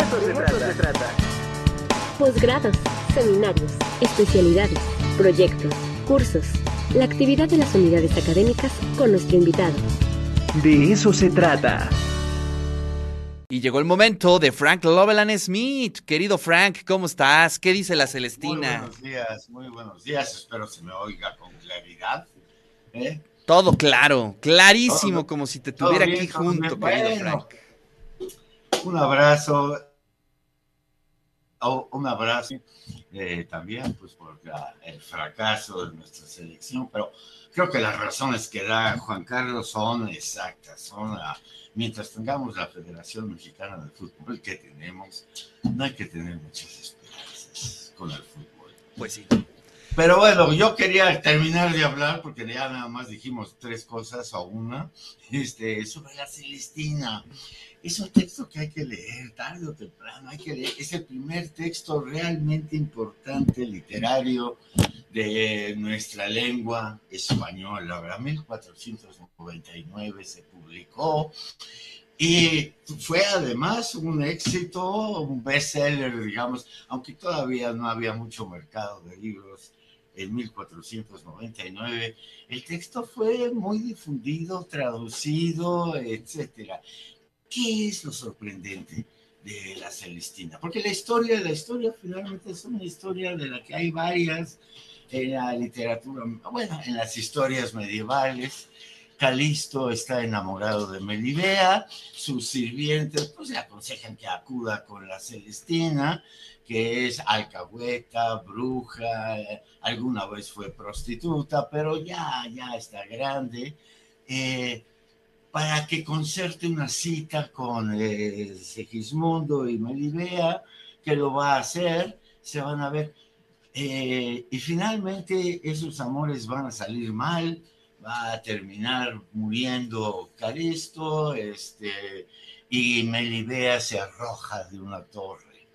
eso, se, trata. trata. Posgrados, seminarios, especialidades, proyectos, cursos. La actividad de las unidades académicas con nuestro invitado. De eso se trata. Y llegó el momento de Frank Loveland Smith. Querido Frank, ¿cómo estás? ¿Qué dice la Celestina? Muy buenos días, muy buenos días. Espero se me oiga con claridad. ¿eh? Todo claro, clarísimo, como si te tuviera aquí junto, querido Frank. Un abrazo. Oh, un abrazo eh, también, pues, por el fracaso de nuestra selección, pero creo que las razones que da Juan Carlos son exactas, son mientras tengamos la Federación Mexicana de Fútbol que tenemos, no hay que tener muchas esperanzas con el fútbol. Pues sí. Pero bueno, yo quería terminar de hablar porque ya nada más dijimos tres cosas o una, este, sobre la Celestina. Es un texto que hay que leer tarde o temprano, hay que leer. Es el primer texto realmente importante literario de nuestra lengua española. ¿verdad? 1499 se publicó y fue además un éxito, un bestseller, digamos, aunque todavía no había mucho mercado de libros en 1499. El texto fue muy difundido, traducido, etcétera. ¿Qué es lo sorprendente de la Celestina? Porque la historia, la historia finalmente es una historia de la que hay varias en la literatura, bueno, en las historias medievales. Calisto está enamorado de Melibea, sus sirvientes pues le aconsejan que acuda con la Celestina, que es alcahueta, bruja, alguna vez fue prostituta, pero ya, ya está grande. Eh, para que concerte una cita con eh, Segismundo y Melibea, que lo va a hacer, se van a ver. Eh, y finalmente esos amores van a salir mal, va a terminar muriendo Calisto, este, y Melibea se arroja de una torre.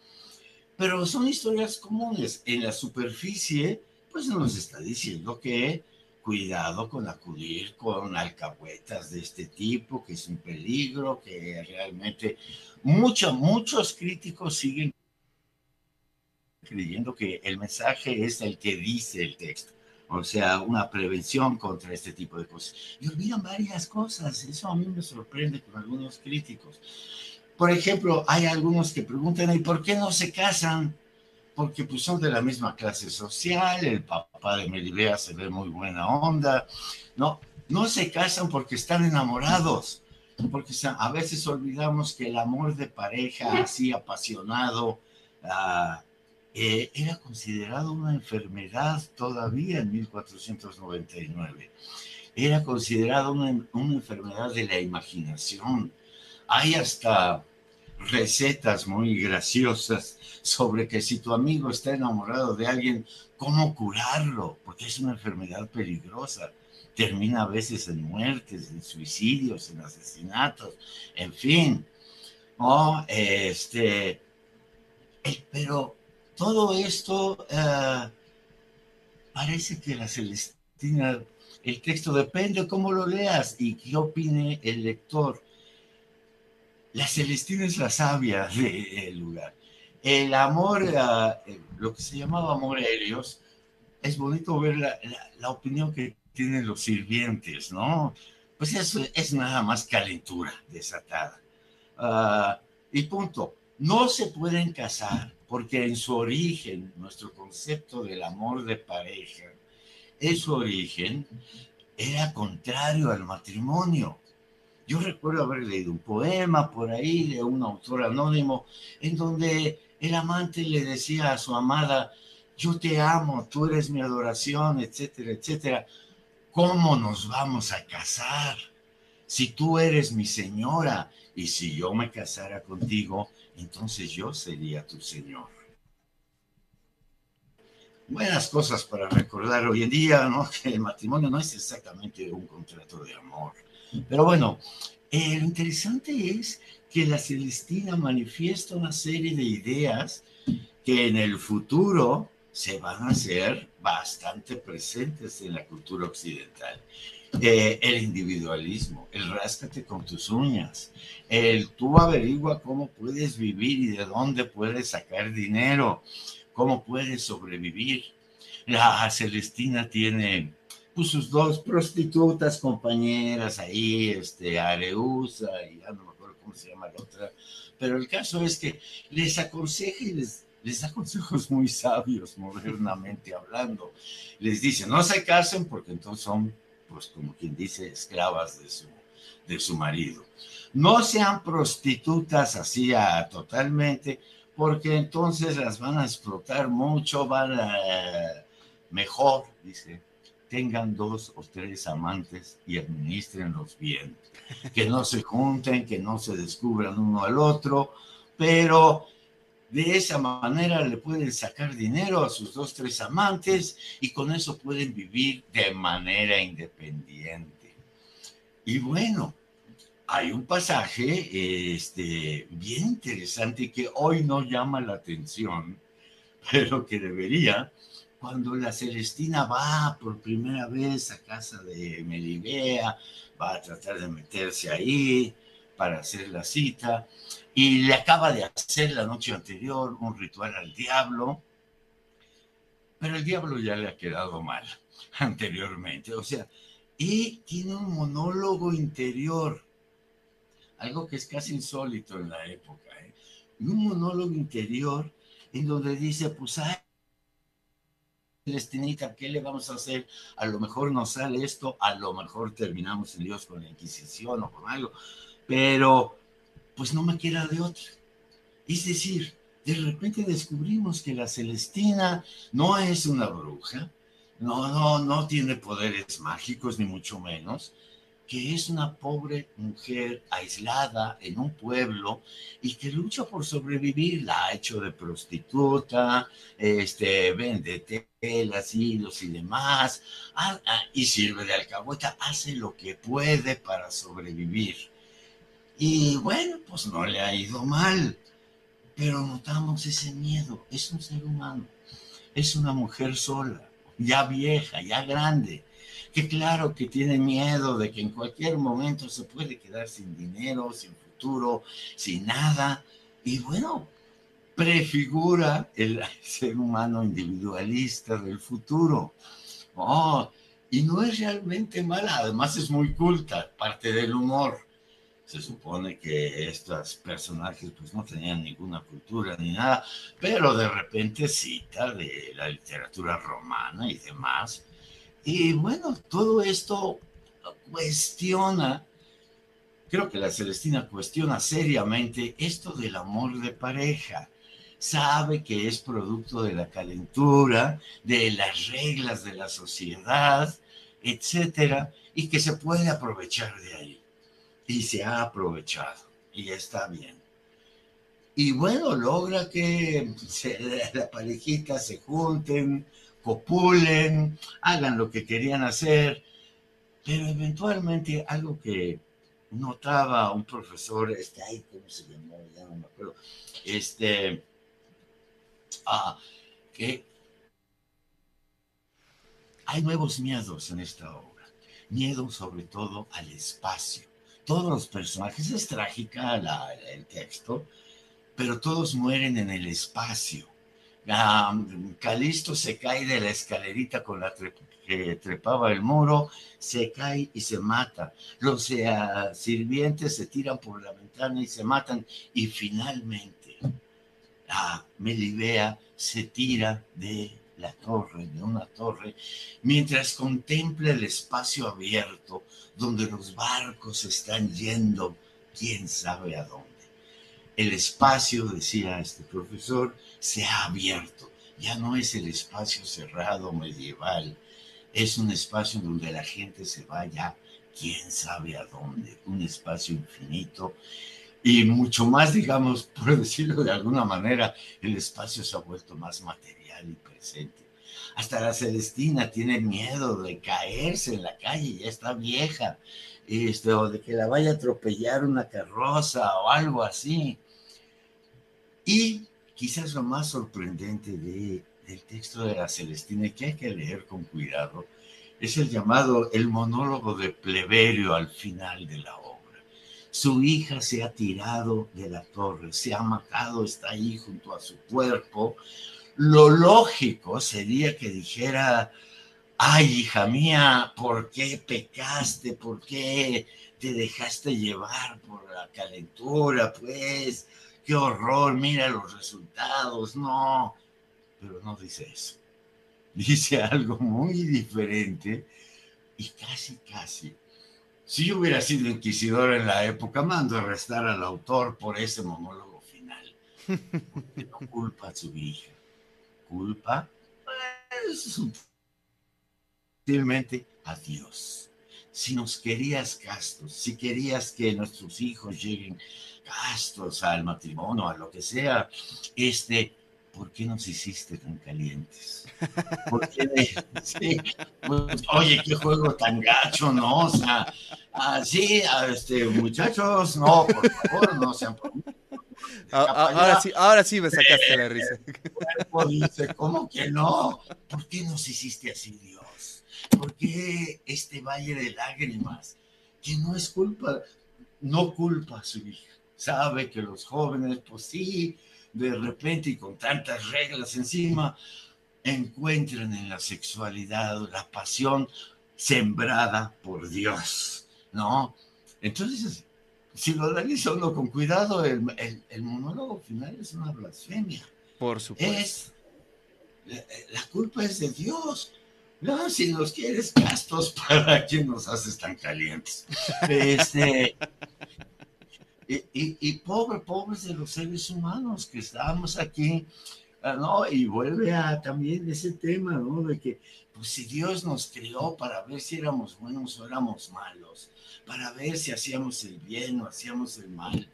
Pero son historias comunes. En la superficie, pues nos está diciendo que cuidado con acudir con alcahuetas de este tipo, que es un peligro, que realmente muchos, muchos críticos siguen creyendo que el mensaje es el que dice el texto. O sea, una prevención contra este tipo de cosas. Y olvidan varias cosas. Eso a mí me sorprende con algunos críticos. Por ejemplo, hay algunos que preguntan, ¿y por qué no se casan? porque pues son de la misma clase social, el papá de Melibea se ve muy buena onda, no, no se casan porque están enamorados, porque a veces olvidamos que el amor de pareja así apasionado ah, eh, era considerado una enfermedad todavía en 1499, era considerado una, una enfermedad de la imaginación. Hay hasta recetas muy graciosas sobre que si tu amigo está enamorado de alguien, ¿cómo curarlo? Porque es una enfermedad peligrosa. Termina a veces en muertes, en suicidios, en asesinatos, en fin. Oh, este, eh, pero todo esto eh, parece que la Celestina, el texto depende de cómo lo leas y qué opine el lector. La Celestina es la sabia del lugar. El amor, eh, lo que se llamaba amor a es bonito ver la, opinión que tienen los sirvientes, ¿no? Pues eso es nada más calentura desatada. Ah, y punto. No se pueden casar porque en su origen, nuestro concepto del amor de pareja, en su origen era contrario al matrimonio. Yo recuerdo haber leído un poema por ahí de un autor anónimo en donde el amante le decía a su amada, yo te amo, tú eres mi adoración, etcétera, etcétera. ¿Cómo nos vamos a casar? Si tú eres mi señora y si yo me casara contigo, entonces yo sería tu señor. Buenas cosas para recordar hoy en día, ¿no? Que el matrimonio no es exactamente un contrato de amor pero bueno, eh, lo interesante es que la Celestina manifiesta una serie de ideas que en el futuro se van a hacer bastante presentes en la cultura occidental. Eh, el individualismo, el ráscate con tus uñas, el tú averigua cómo puedes vivir y de dónde puedes sacar dinero, cómo puedes sobrevivir. La Celestina tiene pues, sus dos prostitutas compañeras ahí, este, Areusa y ya no me acuerdo cómo se llama la otra, pero el caso es que les aconseja y les, les da consejos muy sabios, modernamente hablando. Les dice, no se casen porque entonces son, pues como quien dice, esclavas de su, de su marido. No sean prostitutas así a, totalmente, porque entonces las van a explotar mucho, van a mejor, dice, tengan dos o tres amantes y administrenlos bien. Que no se junten, que no se descubran uno al otro, pero de esa manera le pueden sacar dinero a sus dos, tres amantes y con eso pueden vivir de manera independiente. Y bueno, hay un pasaje este, bien interesante que hoy no llama la atención, pero que debería, cuando la Celestina va por primera vez a casa de Melibea, va a tratar de meterse ahí para hacer la cita, y le acaba de hacer la noche anterior un ritual al diablo, pero el diablo ya le ha quedado mal anteriormente, o sea, y tiene un monólogo interior, algo que es casi insólito en la época, ¿eh? un monólogo interior en donde dice, pues, ay, Celestinita, ¿qué le vamos a hacer? A lo mejor nos sale esto, a lo mejor terminamos en Dios con la Inquisición o con algo, pero pues no me quiera de otra. Es decir, de repente descubrimos que la Celestina no es una bruja, no, no, no tiene poderes mágicos, ni mucho menos, que es una pobre mujer aislada en un pueblo y que lucha por sobrevivir. La ha hecho de prostituta, este, vende telas, hilos y demás, ah, ah, y sirve de alcahueta, hace lo que puede para sobrevivir. Y bueno, pues no le ha ido mal, pero notamos ese miedo. Es un ser humano, es una mujer sola, ya vieja, ya grande, que claro que tiene miedo de que en cualquier momento se puede quedar sin dinero, sin futuro, sin nada. Y bueno, prefigura el ser humano individualista del futuro. Oh, y no es realmente mala, además es muy culta, parte del humor se supone que estos personajes pues no tenían ninguna cultura ni nada, pero de repente cita de la literatura romana y demás. Y bueno, todo esto cuestiona, creo que la Celestina cuestiona seriamente esto del amor de pareja. Sabe que es producto de la calentura, de las reglas de la sociedad, etcétera, y que se puede aprovechar de ahí y se ha aprovechado y está bien. Y bueno, logra que la parejita se junten, copulen, hagan lo que querían hacer, pero eventualmente algo que notaba un profesor, este, ay, ¿cómo se llamó? Ya no me acuerdo, este, ah, que hay nuevos miedos en esta obra, miedo sobre todo al espacio todos los personajes, es trágica el texto, pero todos mueren en el espacio. Calisto se cae de la escalerita con la que trepaba el muro, se cae y se mata. Los eh, sirvientes se tiran por la ventana y se matan. Y finalmente, Melibea se tira de la torre, de una torre, mientras contempla el espacio abierto donde los barcos están yendo, quién sabe a dónde. El espacio, decía este profesor, se ha abierto. Ya no es el espacio cerrado medieval, es un espacio donde la gente se vaya, quién sabe a dónde, un espacio infinito y mucho más, digamos, por decirlo de alguna manera, el espacio se ha vuelto más material y presente. Hasta la Celestina tiene miedo de caerse en la calle, ya está vieja, este, o de que la vaya a atropellar una carroza o algo así. Y quizás lo más sorprendente de, del texto de la Celestina, que hay que leer con cuidado, Es el llamado el monólogo de pleberio al final de la obra. Su hija se ha tirado de la torre, se ha matado, está ahí junto a su cuerpo. Lo lógico sería que dijera, ay, hija mía, ¿por qué pecaste? ¿Por qué te dejaste llevar por la calentura? Pues, qué horror, mira los resultados. No, pero no dice eso. Dice algo muy diferente y casi, casi si yo hubiera sido inquisidor en la época, mando a arrestar al autor por ese monólogo final. Porque no culpa a su hija. Culpa pues, sutilmente a Dios. Si nos querías castos, si querías que nuestros hijos lleguen castos al matrimonio, a lo que sea, este ¿por qué nos hiciste tan calientes? ¿Por qué? Sí, pues, oye, qué juego tan gacho, ¿no? O sea, así, este, muchachos, no, por favor, no sean... Ahora sí, ahora sí me sacaste la risa. Dice, ¿cómo que no? ¿Por qué nos hiciste así, Dios? ¿Por qué este valle de lágrimas? Que no es culpa, no culpa a su hija. Sabe que los jóvenes, pues sí, de repente y con tantas reglas encima, encuentran en la sexualidad la pasión sembrada por Dios, ¿no? Entonces, si lo analiza uno con cuidado, el, monólogo final es una blasfemia. Por supuesto. Es, la, culpa es de Dios. No, si nos quieres castos, ¿para qué nos haces tan calientes? Este, y, pobre, pobres de los seres humanos que estamos aquí, ¿no? Y vuelve a también ese tema, ¿no? De que, pues si Dios nos creó para ver si éramos buenos o éramos malos, para ver si hacíamos el bien o hacíamos el mal,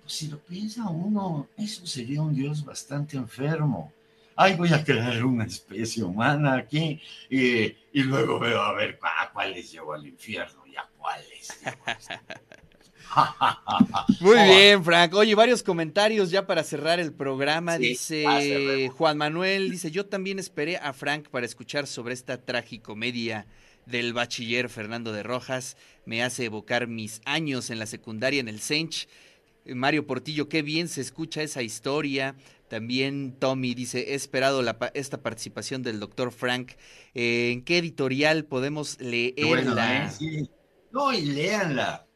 pues si lo piensa uno, eso sería un Dios bastante enfermo. Ay, voy a crear una especie humana aquí y, y luego veo a ver a cuáles llevo al infierno y a cuáles. Muy bien, Frank. Oye, varios comentarios ya para cerrar el programa. dice Juan Manuel, dice, yo también esperé a Frank para escuchar sobre esta tragicomedia del bachiller Fernando de Rojas. Me hace evocar mis años en la secundaria en el Sench. Mario Portillo, qué bien se escucha esa historia. También Tommy dice, he esperado esta participación del doctor Frank. Eh, ¿En qué editorial podemos leerla? ¿eh? No, y léanla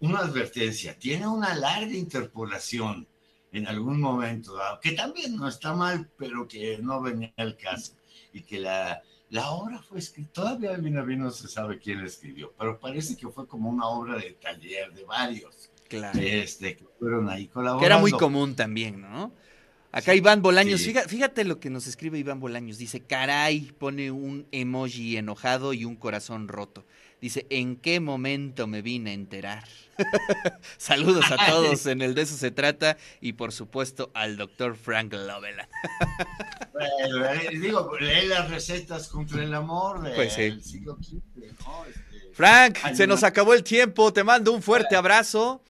una advertencia, tiene una larga interpolación en algún momento, que también no está mal, pero que no venía al caso, y que la, la obra fue escrita, todavía no se sabe quién la escribió, pero parece que fue como una obra de taller de varios, claro. este, que fueron ahí colaborando. Que era muy común también, ¿no? Acá Iván Bolaños, fíjate, fíjate, lo que nos escribe Iván Bolaños, dice, caray, pone un emoji enojado y un corazón roto. Dice, ¿en qué momento me vine a enterar? Saludos a todos en el de eso se trata y por supuesto al doctor Frank Lovella. bueno, eh, digo, lee las recetas contra el amor del pues siglo XV, Frank, se nos acabó el tiempo, te mando un fuerte abrazo.